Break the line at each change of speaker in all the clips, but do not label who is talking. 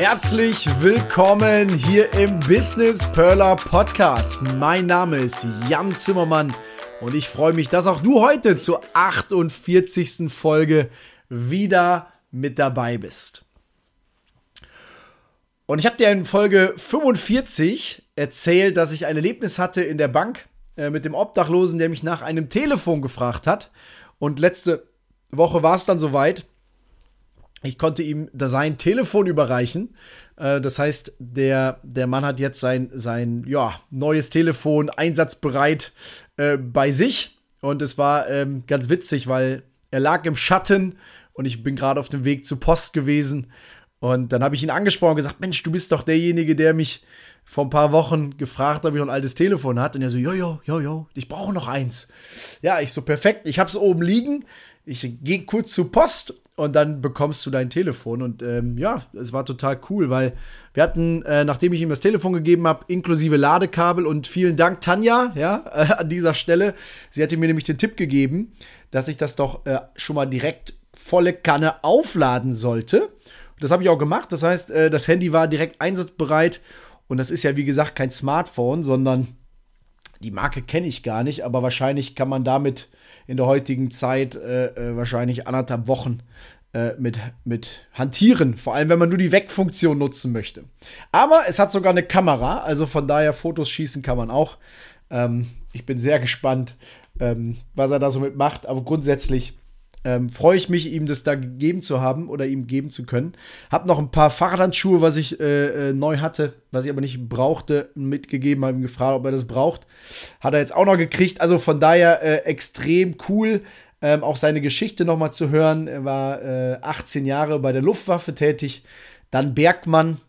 Herzlich willkommen hier im Business Perler Podcast. Mein Name ist Jan Zimmermann und ich freue mich, dass auch du heute zur 48. Folge wieder mit dabei bist. Und ich habe dir in Folge 45 erzählt, dass ich ein Erlebnis hatte in der Bank äh, mit dem Obdachlosen, der mich nach einem Telefon gefragt hat. Und letzte Woche war es dann soweit ich konnte ihm sein Telefon überreichen. Äh, das heißt, der, der Mann hat jetzt sein, sein ja, neues Telefon einsatzbereit äh, bei sich. Und es war ähm, ganz witzig, weil er lag im Schatten und ich bin gerade auf dem Weg zur Post gewesen. Und dann habe ich ihn angesprochen und gesagt: Mensch, du bist doch derjenige, der mich vor ein paar Wochen gefragt, ob ich ein altes Telefon hat. Und er so: Jojo, jojo, ich brauche noch eins. Ja, ich so: Perfekt, ich habe es oben liegen. Ich gehe kurz zur Post und dann bekommst du dein Telefon. Und ähm, ja, es war total cool, weil wir hatten, äh, nachdem ich ihm das Telefon gegeben habe, inklusive Ladekabel und vielen Dank, Tanja, ja, äh, an dieser Stelle. Sie hatte mir nämlich den Tipp gegeben, dass ich das doch äh, schon mal direkt volle Kanne aufladen sollte. Und das habe ich auch gemacht. Das heißt, äh, das Handy war direkt einsatzbereit. Und das ist ja, wie gesagt, kein Smartphone, sondern die Marke kenne ich gar nicht, aber wahrscheinlich kann man damit in der heutigen Zeit äh, äh, wahrscheinlich anderthalb Wochen äh, mit, mit hantieren. Vor allem, wenn man nur die Weg-Funktion nutzen möchte. Aber es hat sogar eine Kamera, also von daher Fotos schießen kann man auch. Ähm, ich bin sehr gespannt, ähm, was er da so mitmacht. Aber grundsätzlich ähm, freue ich mich, ihm das da gegeben zu haben oder ihm geben zu können. Hab noch ein paar Fahrradhandschuhe, was ich äh, äh, neu hatte, was ich aber nicht brauchte, mitgegeben, habe ihn gefragt, ob er das braucht. Hat er jetzt auch noch gekriegt. Also von daher äh, extrem cool. Ähm, auch seine Geschichte nochmal zu hören. Er war äh, 18 Jahre bei der Luftwaffe tätig, dann Bergmann.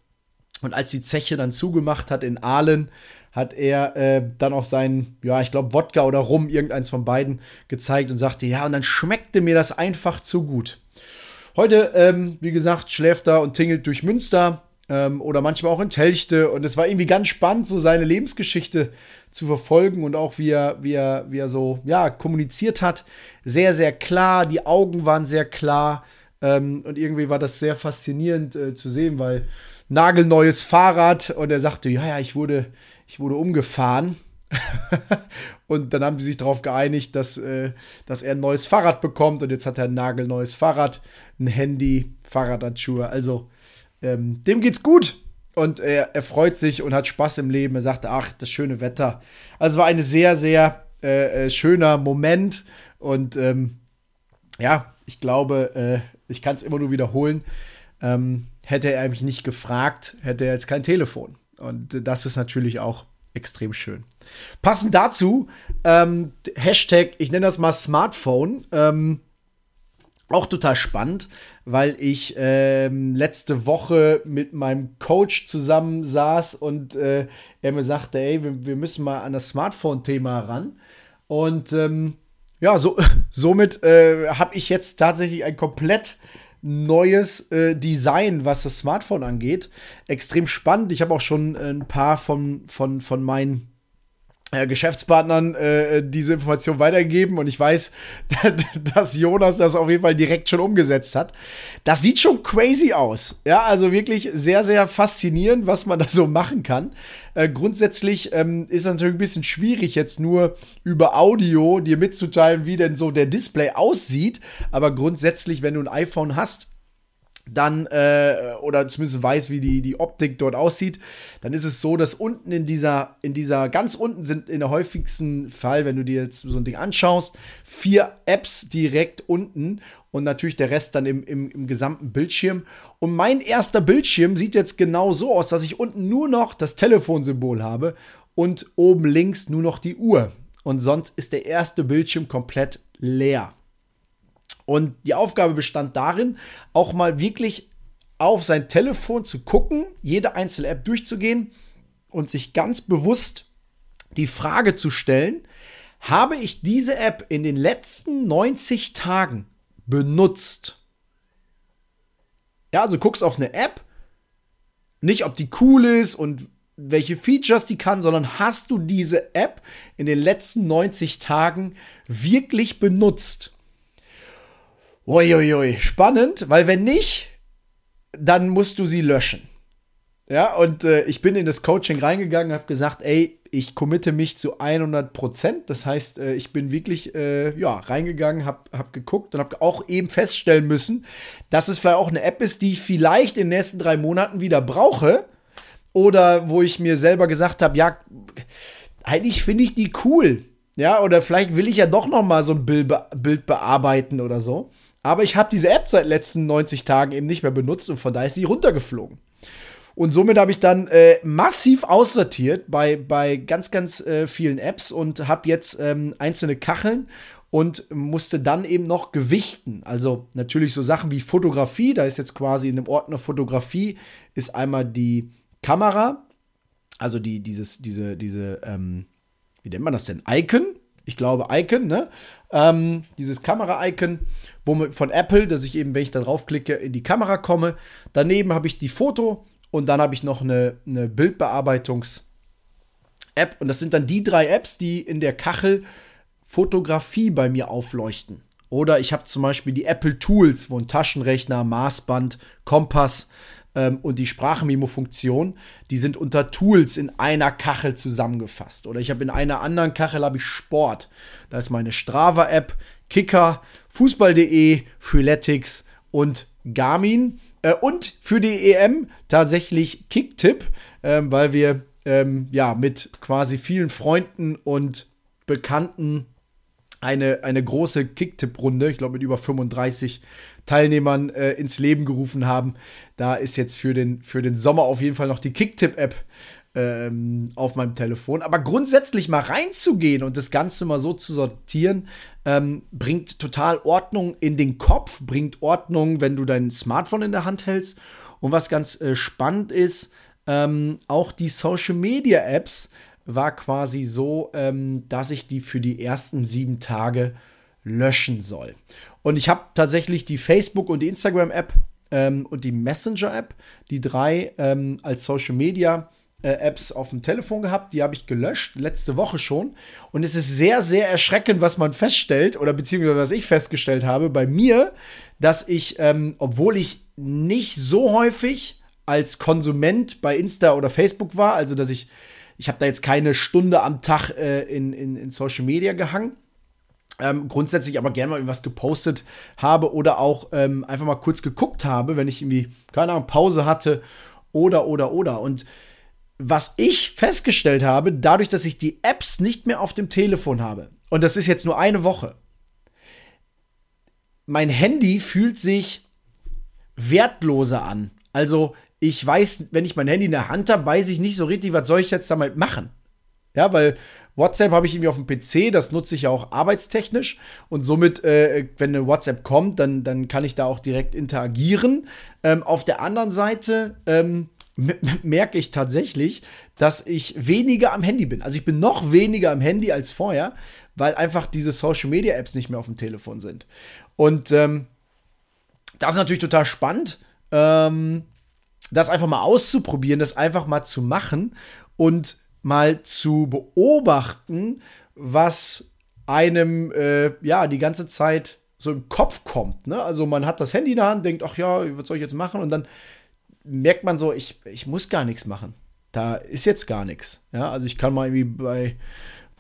Und als die Zeche dann zugemacht hat in Aalen, hat er äh, dann auf seinen, ja, ich glaube, Wodka oder Rum, irgendeins von beiden, gezeigt und sagte, ja, und dann schmeckte mir das einfach zu gut. Heute, ähm, wie gesagt, schläft er und tingelt durch Münster ähm, oder manchmal auch in Telchte. Und es war irgendwie ganz spannend, so seine Lebensgeschichte zu verfolgen und auch wie er, wie er, wie er so, ja, kommuniziert hat. Sehr, sehr klar, die Augen waren sehr klar. Ähm, und irgendwie war das sehr faszinierend äh, zu sehen, weil nagelneues Fahrrad und er sagte, ja, ja, ich wurde, ich wurde umgefahren. und dann haben sie sich darauf geeinigt, dass, äh, dass er ein neues Fahrrad bekommt. Und jetzt hat er ein nagelneues Fahrrad, ein Handy, Fahrradhandschuhe. Also ähm, dem geht's gut. Und er, er freut sich und hat Spaß im Leben. Er sagte, ach, das schöne Wetter. Also war ein sehr, sehr äh, äh, schöner Moment. Und ähm, ja, ich glaube, äh, ich kann es immer nur wiederholen. Ähm, hätte er mich nicht gefragt, hätte er jetzt kein Telefon. Und das ist natürlich auch extrem schön. Passend dazu, ähm, Hashtag, ich nenne das mal Smartphone. Ähm, auch total spannend, weil ich ähm, letzte Woche mit meinem Coach zusammen saß und äh, er mir sagte, ey, wir, wir müssen mal an das Smartphone-Thema ran. Und ähm, ja, so, somit äh, habe ich jetzt tatsächlich ein komplett neues äh, Design, was das Smartphone angeht. Extrem spannend. Ich habe auch schon ein paar von, von, von meinen äh, Geschäftspartnern äh, diese Information weitergegeben und ich weiß, dass Jonas das auf jeden Fall direkt schon umgesetzt hat. Das sieht schon crazy aus. Ja, also wirklich sehr, sehr faszinierend, was man da so machen kann. Äh, grundsätzlich ähm, ist es natürlich ein bisschen schwierig, jetzt nur über Audio dir mitzuteilen, wie denn so der Display aussieht. Aber grundsätzlich, wenn du ein iPhone hast, dann äh, oder zumindest weiß, wie die, die Optik dort aussieht, dann ist es so, dass unten in dieser, in dieser, ganz unten sind in der häufigsten Fall, wenn du dir jetzt so ein Ding anschaust, vier Apps direkt unten und natürlich der Rest dann im, im, im gesamten Bildschirm. Und mein erster Bildschirm sieht jetzt genau so aus, dass ich unten nur noch das Telefonsymbol habe und oben links nur noch die Uhr. Und sonst ist der erste Bildschirm komplett leer. Und die Aufgabe bestand darin, auch mal wirklich auf sein Telefon zu gucken, jede einzelne App durchzugehen und sich ganz bewusst die Frage zu stellen, habe ich diese App in den letzten 90 Tagen benutzt? Ja, also guckst auf eine App, nicht ob die cool ist und welche Features die kann, sondern hast du diese App in den letzten 90 Tagen wirklich benutzt? Uiuiui, spannend, weil wenn nicht, dann musst du sie löschen. Ja, und äh, ich bin in das Coaching reingegangen, habe gesagt, ey, ich committe mich zu 100 Prozent. Das heißt, äh, ich bin wirklich äh, ja, reingegangen, habe hab geguckt und habe auch eben feststellen müssen, dass es vielleicht auch eine App ist, die ich vielleicht in den nächsten drei Monaten wieder brauche. Oder wo ich mir selber gesagt habe, ja, eigentlich finde ich die cool. Ja, oder vielleicht will ich ja doch noch mal so ein Bild, Bild bearbeiten oder so. Aber ich habe diese App seit letzten 90 Tagen eben nicht mehr benutzt und von daher ist sie runtergeflogen. Und somit habe ich dann äh, massiv aussortiert bei, bei ganz, ganz äh, vielen Apps und habe jetzt ähm, einzelne Kacheln und musste dann eben noch gewichten. Also natürlich so Sachen wie Fotografie, da ist jetzt quasi in dem Ordner Fotografie, ist einmal die Kamera, also die, dieses, diese, diese, ähm, wie nennt man das denn? Icon, ich glaube Icon, ne? Ähm, dieses Kamera-Icon von Apple, dass ich eben, wenn ich da draufklicke, in die Kamera komme. Daneben habe ich die Foto, und dann habe ich noch eine, eine Bildbearbeitungs-App. Und das sind dann die drei Apps, die in der Kachel Fotografie bei mir aufleuchten. Oder ich habe zum Beispiel die Apple Tools, wo ein Taschenrechner, Maßband, Kompass ähm, und die Sprachmemo-Funktion, die sind unter Tools in einer Kachel zusammengefasst. Oder ich habe in einer anderen Kachel habe ich Sport. Da ist meine Strava-App, Kicker, Fußball.de, Freeletics und Garmin. Äh, und für die EM tatsächlich Kicktipp, ähm, weil wir ähm, ja mit quasi vielen Freunden und Bekannten eine, eine große Kicktipp-Runde, ich glaube mit über 35 Teilnehmern äh, ins Leben gerufen haben. Da ist jetzt für den, für den Sommer auf jeden Fall noch die Kicktipp-App ähm, auf meinem Telefon. Aber grundsätzlich mal reinzugehen und das Ganze mal so zu sortieren, ähm, bringt total Ordnung in den Kopf, bringt Ordnung, wenn du dein Smartphone in der Hand hältst. Und was ganz äh, spannend ist, ähm, auch die Social Media Apps war quasi so, ähm, dass ich die für die ersten sieben Tage löschen soll. Und ich habe tatsächlich die Facebook- und die Instagram-App ähm, und die Messenger-App, die drei ähm, als Social Media äh, Apps auf dem Telefon gehabt, die habe ich gelöscht, letzte Woche schon. Und es ist sehr, sehr erschreckend, was man feststellt, oder beziehungsweise was ich festgestellt habe bei mir, dass ich, ähm, obwohl ich nicht so häufig als Konsument bei Insta oder Facebook war, also dass ich, ich habe da jetzt keine Stunde am Tag äh, in, in, in Social Media gehangen, ähm, grundsätzlich aber gerne mal irgendwas gepostet habe oder auch ähm, einfach mal kurz geguckt habe, wenn ich irgendwie, keine Ahnung, Pause hatte oder, oder, oder. Und was ich festgestellt habe, dadurch, dass ich die Apps nicht mehr auf dem Telefon habe, und das ist jetzt nur eine Woche, mein Handy fühlt sich wertloser an. Also ich weiß, wenn ich mein Handy in der Hand habe, weiß ich nicht so richtig, was soll ich jetzt damit machen. Ja, weil WhatsApp habe ich irgendwie auf dem PC, das nutze ich ja auch arbeitstechnisch und somit, äh, wenn eine WhatsApp kommt, dann, dann kann ich da auch direkt interagieren. Ähm, auf der anderen Seite ähm, merke ich tatsächlich, dass ich weniger am Handy bin. Also ich bin noch weniger am Handy als vorher, weil einfach diese Social Media Apps nicht mehr auf dem Telefon sind. Und ähm, das ist natürlich total spannend, ähm, das einfach mal auszuprobieren, das einfach mal zu machen und mal zu beobachten, was einem äh, ja die ganze Zeit so im Kopf kommt. Ne? Also man hat das Handy in der Hand, denkt, ach ja, was soll ich jetzt machen? Und dann merkt man so, ich, ich muss gar nichts machen. Da ist jetzt gar nichts. Ja, also ich kann mal irgendwie bei,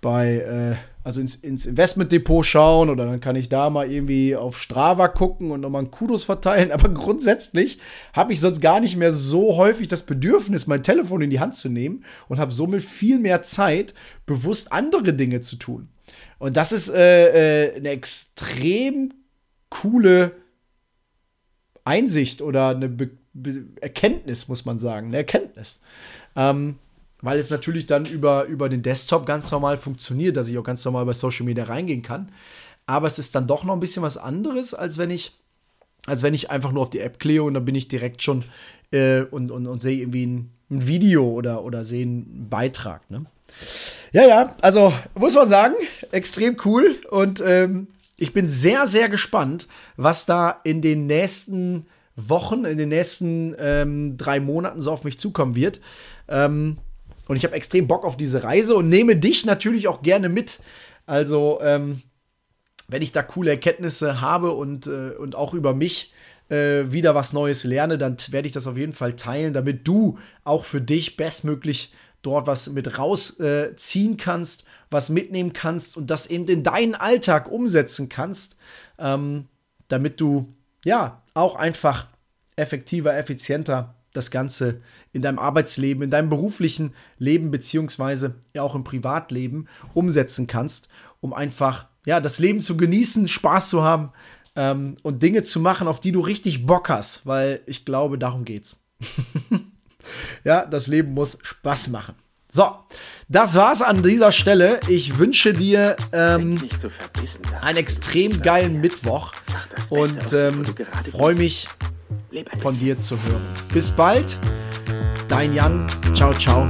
bei äh, also ins, ins Investmentdepot schauen oder dann kann ich da mal irgendwie auf Strava gucken und nochmal einen Kudos verteilen. Aber grundsätzlich habe ich sonst gar nicht mehr so häufig das Bedürfnis, mein Telefon in die Hand zu nehmen und habe somit viel mehr Zeit, bewusst andere Dinge zu tun. Und das ist äh, äh, eine extrem coole Einsicht oder eine Be Be Erkenntnis, muss man sagen. Eine Erkenntnis. Ähm, weil es natürlich dann über, über den Desktop ganz normal funktioniert, dass ich auch ganz normal bei Social Media reingehen kann. Aber es ist dann doch noch ein bisschen was anderes, als wenn ich, als wenn ich einfach nur auf die App klicke und dann bin ich direkt schon äh, und, und, und sehe irgendwie ein, ein, Video oder, oder sehe einen Beitrag. Ne? Ja, ja, also muss man sagen, extrem cool und ähm, ich bin sehr, sehr gespannt, was da in den nächsten Wochen, in den nächsten ähm, drei Monaten so auf mich zukommen wird. Ähm, und ich habe extrem Bock auf diese Reise und nehme dich natürlich auch gerne mit. Also, ähm, wenn ich da coole Erkenntnisse habe und, äh, und auch über mich äh, wieder was Neues lerne, dann werde ich das auf jeden Fall teilen, damit du auch für dich bestmöglich dort was mit rausziehen äh, kannst, was mitnehmen kannst und das eben in deinen Alltag umsetzen kannst, ähm, damit du ja auch einfach effektiver, effizienter das Ganze in deinem Arbeitsleben, in deinem beruflichen Leben beziehungsweise auch im Privatleben umsetzen kannst, um einfach ja das Leben zu genießen, Spaß zu haben ähm, und Dinge zu machen, auf die du richtig Bock hast, weil ich glaube, darum geht's. ja, das Leben muss Spaß machen. So, das war's an dieser Stelle. Ich wünsche dir ähm, einen extrem geilen Mittwoch und ähm, freue mich von dir zu hören. Bis bald, dein Jan. Ciao, ciao.